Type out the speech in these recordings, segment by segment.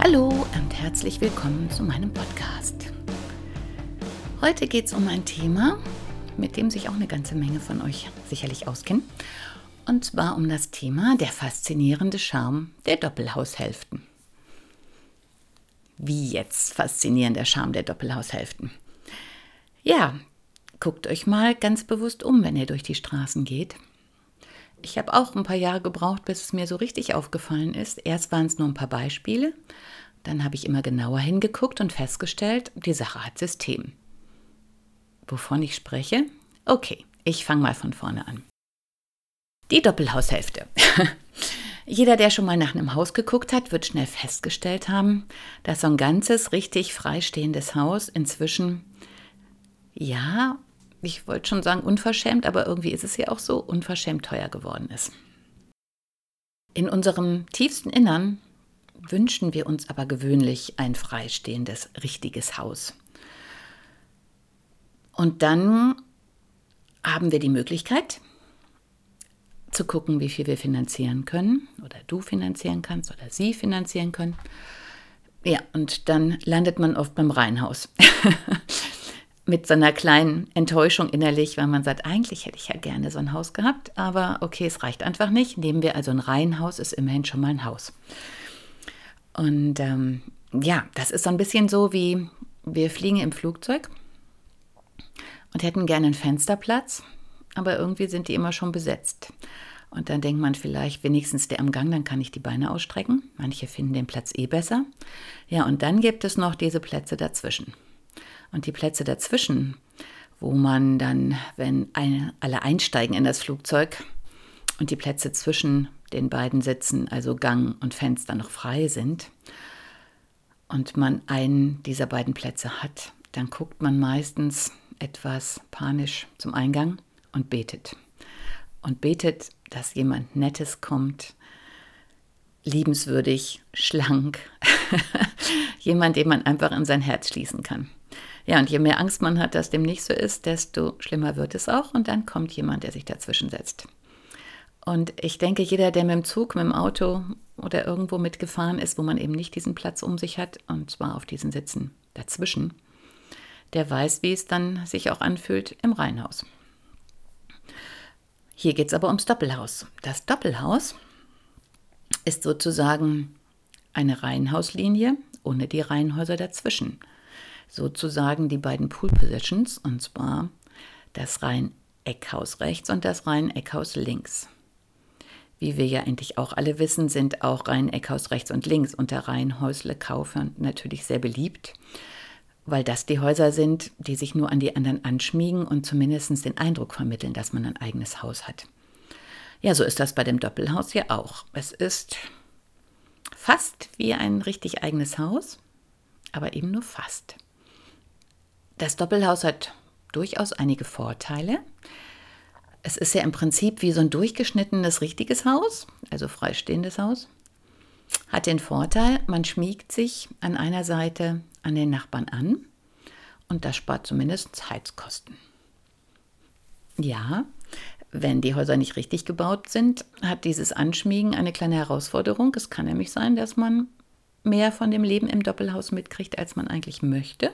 Hallo und herzlich willkommen zu meinem Podcast. Heute geht es um ein Thema, mit dem sich auch eine ganze Menge von euch sicherlich auskennen. Und zwar um das Thema der faszinierende Charme der Doppelhaushälften. Wie jetzt faszinierender Charme der Doppelhaushälften? Ja, guckt euch mal ganz bewusst um, wenn ihr durch die Straßen geht. Ich habe auch ein paar Jahre gebraucht, bis es mir so richtig aufgefallen ist. Erst waren es nur ein paar Beispiele, dann habe ich immer genauer hingeguckt und festgestellt, die Sache hat System. Wovon ich spreche? Okay, ich fange mal von vorne an. Die Doppelhaushälfte. Jeder, der schon mal nach einem Haus geguckt hat, wird schnell festgestellt haben, dass so ein ganzes, richtig freistehendes Haus inzwischen, ja, ich wollte schon sagen unverschämt, aber irgendwie ist es ja auch so, unverschämt teuer geworden ist. In unserem tiefsten Innern wünschen wir uns aber gewöhnlich ein freistehendes, richtiges Haus. Und dann haben wir die Möglichkeit zu gucken, wie viel wir finanzieren können oder du finanzieren kannst oder sie finanzieren können. Ja, und dann landet man oft beim Reihenhaus. Mit so einer kleinen Enttäuschung innerlich, weil man sagt, eigentlich hätte ich ja gerne so ein Haus gehabt, aber okay, es reicht einfach nicht. Nehmen wir also ein Reihenhaus, ist immerhin schon mal ein Haus. Und ähm, ja, das ist so ein bisschen so wie wir fliegen im Flugzeug und hätten gerne einen Fensterplatz, aber irgendwie sind die immer schon besetzt. Und dann denkt man vielleicht wenigstens der am Gang, dann kann ich die Beine ausstrecken. Manche finden den Platz eh besser. Ja, und dann gibt es noch diese Plätze dazwischen. Und die Plätze dazwischen, wo man dann, wenn eine, alle einsteigen in das Flugzeug und die Plätze zwischen den beiden Sitzen, also Gang und Fenster, noch frei sind und man einen dieser beiden Plätze hat, dann guckt man meistens etwas panisch zum Eingang und betet. Und betet, dass jemand Nettes kommt, liebenswürdig, schlank, jemand, den man einfach in sein Herz schließen kann. Ja, und je mehr Angst man hat, dass dem nicht so ist, desto schlimmer wird es auch und dann kommt jemand, der sich dazwischen setzt. Und ich denke, jeder, der mit dem Zug, mit dem Auto oder irgendwo mitgefahren ist, wo man eben nicht diesen Platz um sich hat, und zwar auf diesen Sitzen dazwischen, der weiß, wie es dann sich auch anfühlt im Reihenhaus. Hier geht es aber ums Doppelhaus. Das Doppelhaus ist sozusagen eine Reihenhauslinie ohne die Reihenhäuser dazwischen. Sozusagen die beiden Pool Positions, und zwar das Reihen-Eckhaus rechts und das Reihen-Eckhaus links. Wie wir ja eigentlich auch alle wissen, sind auch Reihen-Eckhaus rechts und links unter Reihenhäusle-Kaufern natürlich sehr beliebt, weil das die Häuser sind, die sich nur an die anderen anschmiegen und zumindest den Eindruck vermitteln, dass man ein eigenes Haus hat. Ja, so ist das bei dem Doppelhaus ja auch. Es ist fast wie ein richtig eigenes Haus, aber eben nur fast. Das Doppelhaus hat durchaus einige Vorteile. Es ist ja im Prinzip wie so ein durchgeschnittenes richtiges Haus, also freistehendes Haus. Hat den Vorteil, man schmiegt sich an einer Seite an den Nachbarn an und das spart zumindest Heizkosten. Ja, wenn die Häuser nicht richtig gebaut sind, hat dieses Anschmiegen eine kleine Herausforderung. Es kann nämlich sein, dass man mehr von dem Leben im Doppelhaus mitkriegt, als man eigentlich möchte.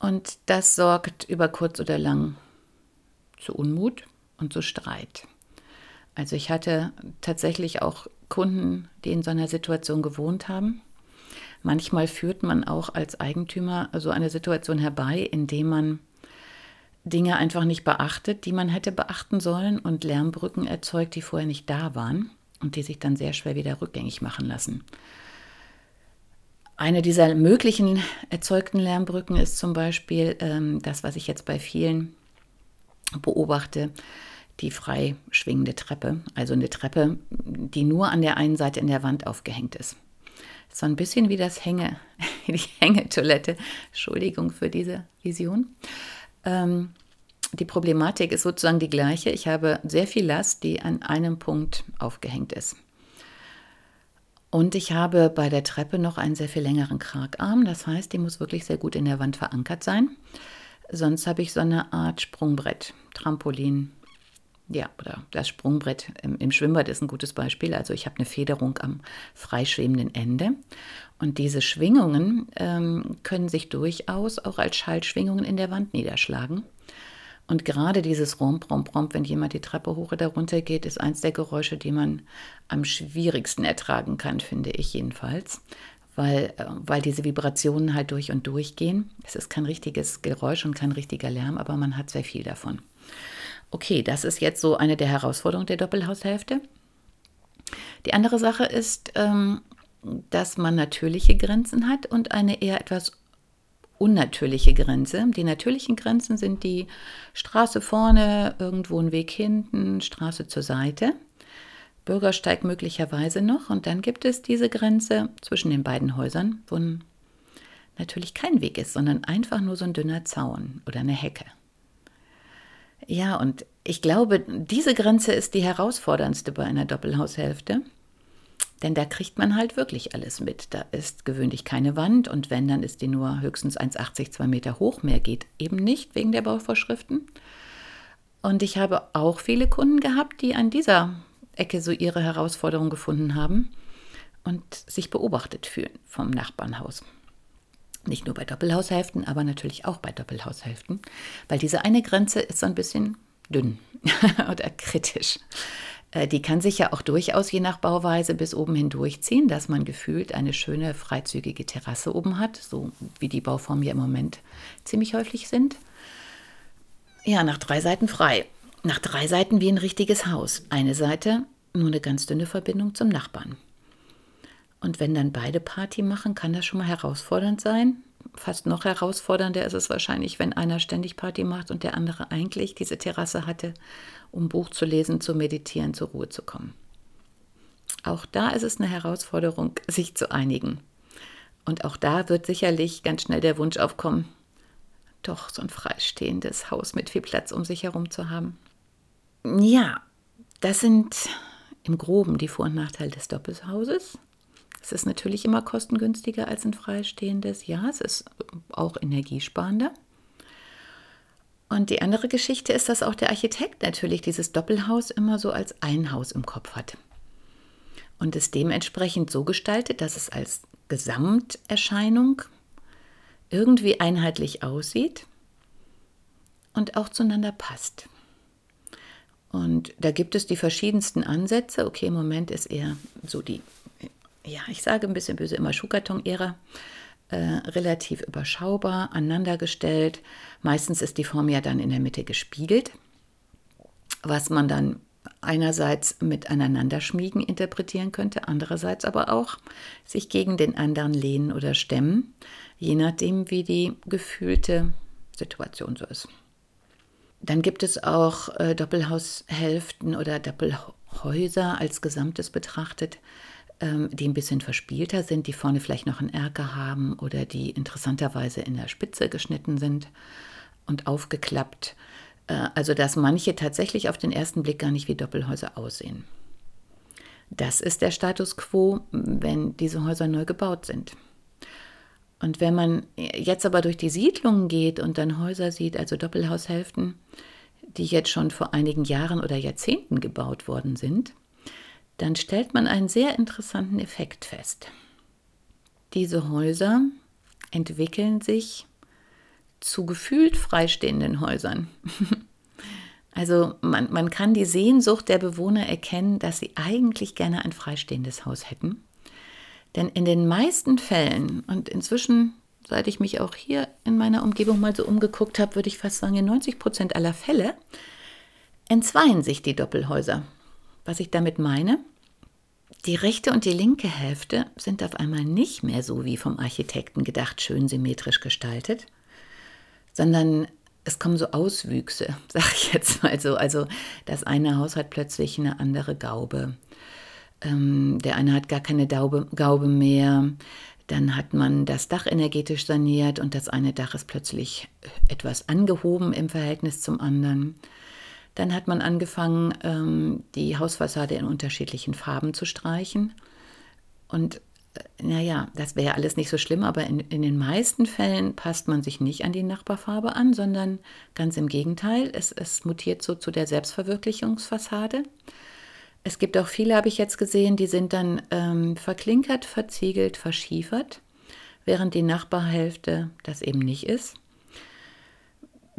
Und das sorgt über kurz oder lang zu Unmut und zu Streit. Also ich hatte tatsächlich auch Kunden, die in so einer Situation gewohnt haben. Manchmal führt man auch als Eigentümer so eine Situation herbei, indem man Dinge einfach nicht beachtet, die man hätte beachten sollen und Lärmbrücken erzeugt, die vorher nicht da waren und die sich dann sehr schwer wieder rückgängig machen lassen. Eine dieser möglichen erzeugten Lärmbrücken ist zum Beispiel ähm, das, was ich jetzt bei vielen beobachte, die frei schwingende Treppe, also eine Treppe, die nur an der einen Seite in der Wand aufgehängt ist. So ein bisschen wie das Hänge, die Hängetoilette. Entschuldigung für diese Vision. Ähm, die Problematik ist sozusagen die gleiche. Ich habe sehr viel Last, die an einem Punkt aufgehängt ist. Und ich habe bei der Treppe noch einen sehr viel längeren Kragarm. Das heißt, die muss wirklich sehr gut in der Wand verankert sein. Sonst habe ich so eine Art Sprungbrett, Trampolin. Ja, oder das Sprungbrett im, im Schwimmbad ist ein gutes Beispiel. Also ich habe eine Federung am freischwebenden Ende. Und diese Schwingungen ähm, können sich durchaus auch als Schaltschwingungen in der Wand niederschlagen. Und gerade dieses Rom, Prom, Prom, wenn jemand die Treppe hoch oder runter geht, ist eins der Geräusche, die man am schwierigsten ertragen kann, finde ich jedenfalls. Weil, äh, weil diese Vibrationen halt durch und durch gehen. Es ist kein richtiges Geräusch und kein richtiger Lärm, aber man hat sehr viel davon. Okay, das ist jetzt so eine der Herausforderungen der Doppelhaushälfte. Die andere Sache ist, ähm, dass man natürliche Grenzen hat und eine eher etwas unnatürliche Grenze. Die natürlichen Grenzen sind die Straße vorne, irgendwo ein Weg hinten, Straße zur Seite. Bürgersteig möglicherweise noch. Und dann gibt es diese Grenze zwischen den beiden Häusern, wo natürlich kein Weg ist, sondern einfach nur so ein dünner Zaun oder eine Hecke. Ja, und ich glaube, diese Grenze ist die herausforderndste bei einer Doppelhaushälfte. Denn da kriegt man halt wirklich alles mit. Da ist gewöhnlich keine Wand und wenn, dann ist die nur höchstens 1,80, 2 Meter hoch. Mehr geht eben nicht wegen der Bauvorschriften. Und ich habe auch viele Kunden gehabt, die an dieser Ecke so ihre Herausforderung gefunden haben und sich beobachtet fühlen vom Nachbarnhaus. Nicht nur bei Doppelhaushälften, aber natürlich auch bei Doppelhaushälften, weil diese eine Grenze ist so ein bisschen dünn oder kritisch. Äh, die kann sich ja auch durchaus je nach Bauweise bis oben hindurchziehen, dass man gefühlt eine schöne freizügige Terrasse oben hat, so wie die Bauformen ja im Moment ziemlich häufig sind. Ja, nach drei Seiten frei. Nach drei Seiten wie ein richtiges Haus. Eine Seite nur eine ganz dünne Verbindung zum Nachbarn. Und wenn dann beide Party machen, kann das schon mal herausfordernd sein. Fast noch herausfordernder ist es wahrscheinlich, wenn einer ständig Party macht und der andere eigentlich diese Terrasse hatte um Buch zu lesen, zu meditieren, zur Ruhe zu kommen. Auch da ist es eine Herausforderung, sich zu einigen. Und auch da wird sicherlich ganz schnell der Wunsch aufkommen, doch so ein freistehendes Haus mit viel Platz um sich herum zu haben. Ja, das sind im groben die Vor- und Nachteile des Doppelhauses. Es ist natürlich immer kostengünstiger als ein freistehendes. Ja, es ist auch energiesparender. Und die andere Geschichte ist, dass auch der Architekt natürlich dieses Doppelhaus immer so als ein Haus im Kopf hat. Und es dementsprechend so gestaltet, dass es als Gesamterscheinung irgendwie einheitlich aussieht und auch zueinander passt. Und da gibt es die verschiedensten Ansätze. Okay, im Moment ist eher so die, ja, ich sage ein bisschen böse immer Schuhkarton-Ära äh, relativ überschaubar, aneinandergestellt. Meistens ist die Form ja dann in der Mitte gespiegelt, was man dann einerseits mit Aneinanderschmiegen interpretieren könnte, andererseits aber auch sich gegen den anderen lehnen oder stemmen, je nachdem, wie die gefühlte Situation so ist. Dann gibt es auch äh, Doppelhaushälften oder Doppelhäuser als Gesamtes betrachtet, die ein bisschen verspielter sind, die vorne vielleicht noch einen Erker haben oder die interessanterweise in der Spitze geschnitten sind und aufgeklappt. Äh, also dass manche tatsächlich auf den ersten Blick gar nicht wie Doppelhäuser aussehen. Das ist der Status quo, wenn diese Häuser neu gebaut sind. Und wenn man jetzt aber durch die Siedlungen geht und dann Häuser sieht, also Doppelhaushälften, die jetzt schon vor einigen Jahren oder Jahrzehnten gebaut worden sind, dann stellt man einen sehr interessanten Effekt fest. Diese Häuser entwickeln sich zu gefühlt freistehenden Häusern. Also man, man kann die Sehnsucht der Bewohner erkennen, dass sie eigentlich gerne ein freistehendes Haus hätten. Denn in den meisten Fällen, und inzwischen, seit ich mich auch hier in meiner Umgebung mal so umgeguckt habe, würde ich fast sagen, in 90 Prozent aller Fälle, entzweien sich die Doppelhäuser. Was ich damit meine, die rechte und die linke Hälfte sind auf einmal nicht mehr so wie vom Architekten gedacht, schön symmetrisch gestaltet, sondern es kommen so Auswüchse, sag ich jetzt mal so. Also das eine Haus hat plötzlich eine andere Gaube. Ähm, der eine hat gar keine Daube, Gaube mehr. Dann hat man das Dach energetisch saniert und das eine Dach ist plötzlich etwas angehoben im Verhältnis zum anderen. Dann hat man angefangen, ähm, die Hausfassade in unterschiedlichen Farben zu streichen. Und äh, naja, das wäre alles nicht so schlimm, aber in, in den meisten Fällen passt man sich nicht an die Nachbarfarbe an, sondern ganz im Gegenteil, es, es mutiert so zu der Selbstverwirklichungsfassade. Es gibt auch viele, habe ich jetzt gesehen, die sind dann ähm, verklinkert, verziegelt, verschiefert, während die Nachbarhälfte das eben nicht ist.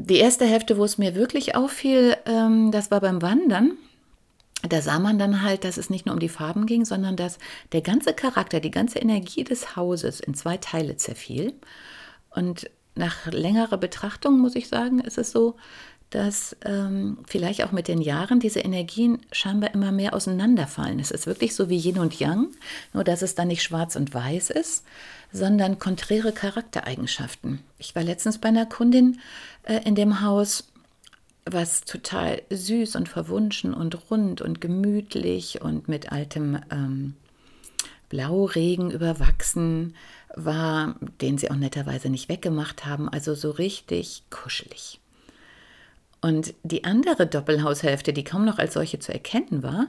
Die erste Hälfte, wo es mir wirklich auffiel, ähm, das war beim Wandern. Da sah man dann halt, dass es nicht nur um die Farben ging, sondern dass der ganze Charakter, die ganze Energie des Hauses in zwei Teile zerfiel. Und nach längerer Betrachtung muss ich sagen, ist es so, dass ähm, vielleicht auch mit den Jahren diese Energien scheinbar immer mehr auseinanderfallen. Es ist wirklich so wie Yin und Yang, nur dass es dann nicht schwarz und weiß ist, sondern konträre Charaktereigenschaften. Ich war letztens bei einer Kundin äh, in dem Haus, was total süß und verwunschen und rund und gemütlich und mit altem ähm, Blauregen überwachsen war, den sie auch netterweise nicht weggemacht haben, also so richtig kuschelig. Und die andere Doppelhaushälfte, die kaum noch als solche zu erkennen war,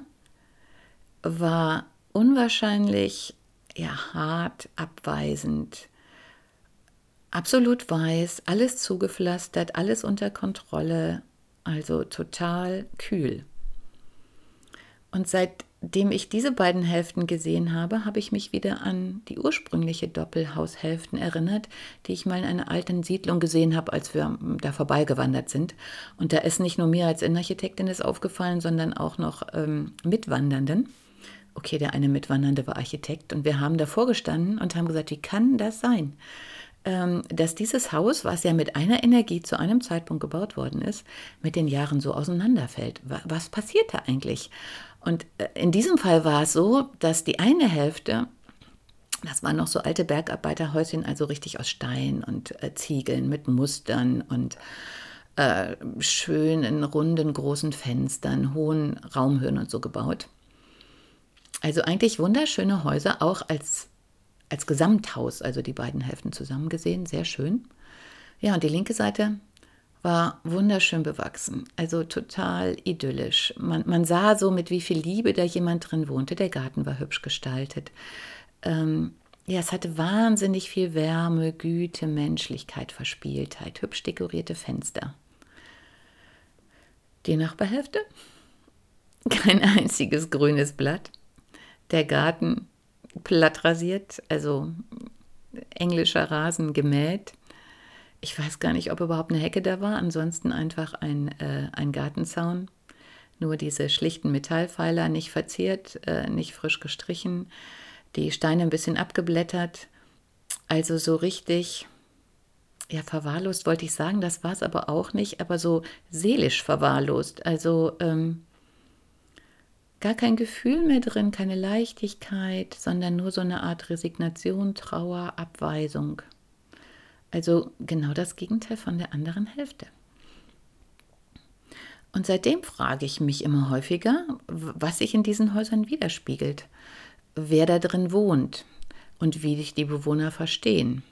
war unwahrscheinlich ja, hart, abweisend, absolut weiß, alles zugepflastert, alles unter Kontrolle, also total kühl. Und seit Indem ich diese beiden Hälften gesehen habe, habe ich mich wieder an die ursprüngliche Doppelhaushälften erinnert, die ich mal in einer alten Siedlung gesehen habe, als wir da vorbeigewandert sind. Und da ist nicht nur mir als Innenarchitektin das aufgefallen, sondern auch noch ähm, Mitwandernden. Okay, der eine Mitwandernde war Architekt und wir haben davor gestanden und haben gesagt, wie kann das sein? Ähm, dass dieses Haus, was ja mit einer Energie zu einem Zeitpunkt gebaut worden ist, mit den Jahren so auseinanderfällt. Was passiert da eigentlich? Und äh, in diesem Fall war es so, dass die eine Hälfte, das waren noch so alte Bergarbeiterhäuschen, also richtig aus Stein und äh, Ziegeln mit Mustern und äh, schönen, runden, großen Fenstern, hohen Raumhöhen und so gebaut. Also eigentlich wunderschöne Häuser, auch als, als Gesamthaus, also die beiden Hälften zusammen gesehen, sehr schön. Ja, und die linke Seite, war wunderschön bewachsen, also total idyllisch. Man, man, sah so, mit wie viel Liebe da jemand drin wohnte. Der Garten war hübsch gestaltet. Ähm, ja, es hatte wahnsinnig viel Wärme, Güte, Menschlichkeit, Verspieltheit, hübsch dekorierte Fenster. Die Nachbarhälfte? Kein einziges grünes Blatt. Der Garten platt rasiert, also englischer Rasen gemäht ich weiß gar nicht, ob überhaupt eine Hecke da war. Ansonsten einfach ein, äh, ein Gartenzaun. Nur diese schlichten Metallpfeiler, nicht verziert, äh, nicht frisch gestrichen. Die Steine ein bisschen abgeblättert. Also so richtig, ja, verwahrlost wollte ich sagen, das war es aber auch nicht, aber so seelisch verwahrlost. Also ähm, gar kein Gefühl mehr drin, keine Leichtigkeit, sondern nur so eine Art Resignation, Trauer, Abweisung. Also genau das Gegenteil von der anderen Hälfte. Und seitdem frage ich mich immer häufiger, was sich in diesen Häusern widerspiegelt, wer da drin wohnt und wie sich die Bewohner verstehen.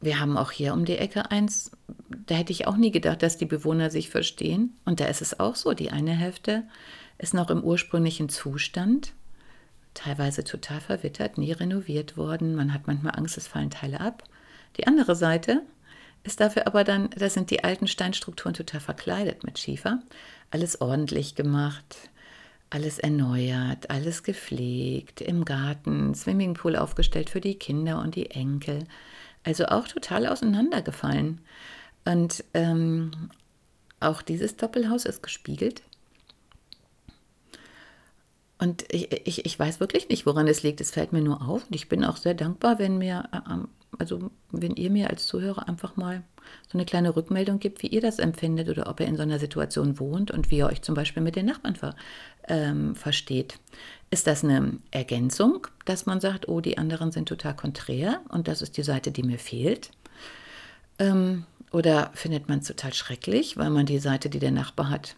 Wir haben auch hier um die Ecke eins, da hätte ich auch nie gedacht, dass die Bewohner sich verstehen. Und da ist es auch so, die eine Hälfte ist noch im ursprünglichen Zustand teilweise total verwittert, nie renoviert worden. Man hat manchmal Angst, es fallen Teile ab. Die andere Seite ist dafür aber dann, da sind die alten Steinstrukturen total verkleidet mit Schiefer. Alles ordentlich gemacht, alles erneuert, alles gepflegt, im Garten, Swimmingpool aufgestellt für die Kinder und die Enkel. Also auch total auseinandergefallen. Und ähm, auch dieses Doppelhaus ist gespiegelt und ich, ich, ich weiß wirklich nicht, woran es liegt. Es fällt mir nur auf. Und ich bin auch sehr dankbar, wenn mir, äh, also wenn ihr mir als Zuhörer einfach mal so eine kleine Rückmeldung gibt, wie ihr das empfindet oder ob ihr in so einer Situation wohnt und wie ihr euch zum Beispiel mit den Nachbarn ver, ähm, versteht. Ist das eine Ergänzung, dass man sagt, oh, die anderen sind total konträr und das ist die Seite, die mir fehlt? Ähm, oder findet man es total schrecklich, weil man die Seite, die der Nachbar hat,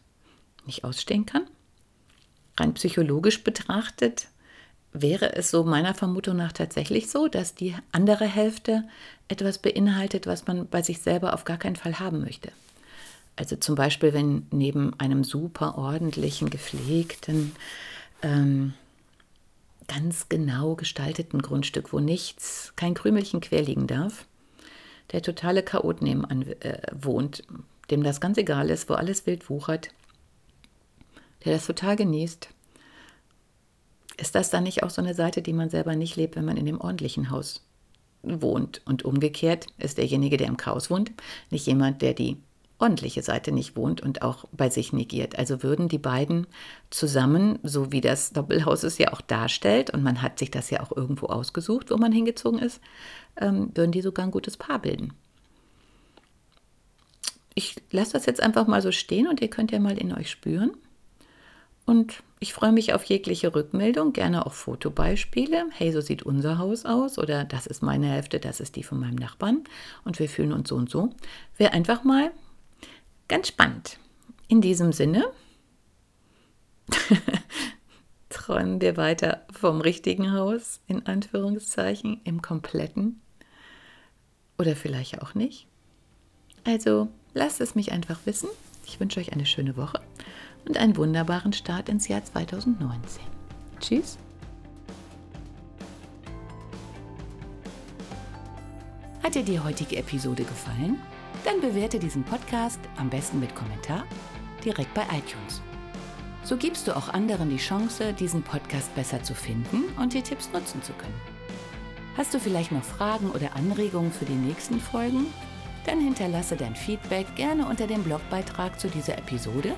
nicht ausstehen kann? Rein psychologisch betrachtet wäre es so meiner Vermutung nach tatsächlich so, dass die andere Hälfte etwas beinhaltet, was man bei sich selber auf gar keinen Fall haben möchte. Also zum Beispiel, wenn neben einem super ordentlichen, gepflegten, ähm, ganz genau gestalteten Grundstück, wo nichts, kein Krümelchen quer liegen darf, der totale Chaot nebenan äh, wohnt, dem das ganz egal ist, wo alles wild wuchert, der das total genießt. Ist das dann nicht auch so eine Seite, die man selber nicht lebt, wenn man in dem ordentlichen Haus wohnt? Und umgekehrt ist derjenige, der im Chaos wohnt, nicht jemand, der die ordentliche Seite nicht wohnt und auch bei sich negiert. Also würden die beiden zusammen, so wie das Doppelhaus es ja auch darstellt, und man hat sich das ja auch irgendwo ausgesucht, wo man hingezogen ist, ähm, würden die sogar ein gutes Paar bilden. Ich lasse das jetzt einfach mal so stehen und ihr könnt ja mal in euch spüren. Und ich freue mich auf jegliche Rückmeldung, gerne auch Fotobeispiele. Hey, so sieht unser Haus aus oder das ist meine Hälfte, das ist die von meinem Nachbarn und wir fühlen uns so und so. Wäre einfach mal ganz spannend. In diesem Sinne träumen wir weiter vom richtigen Haus, in Anführungszeichen, im kompletten. Oder vielleicht auch nicht. Also lasst es mich einfach wissen. Ich wünsche euch eine schöne Woche und einen wunderbaren Start ins Jahr 2019. Tschüss. Hat dir die heutige Episode gefallen? Dann bewerte diesen Podcast am besten mit Kommentar direkt bei iTunes. So gibst du auch anderen die Chance, diesen Podcast besser zu finden und die Tipps nutzen zu können. Hast du vielleicht noch Fragen oder Anregungen für die nächsten Folgen? Dann hinterlasse dein Feedback gerne unter dem Blogbeitrag zu dieser Episode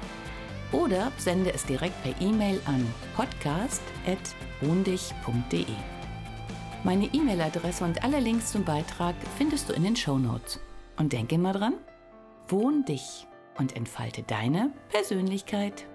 oder sende es direkt per E-Mail an podcast.wohndich.de. Meine E-Mail-Adresse und alle Links zum Beitrag findest du in den Show Notes. Und denke immer dran, wohn dich und entfalte deine Persönlichkeit.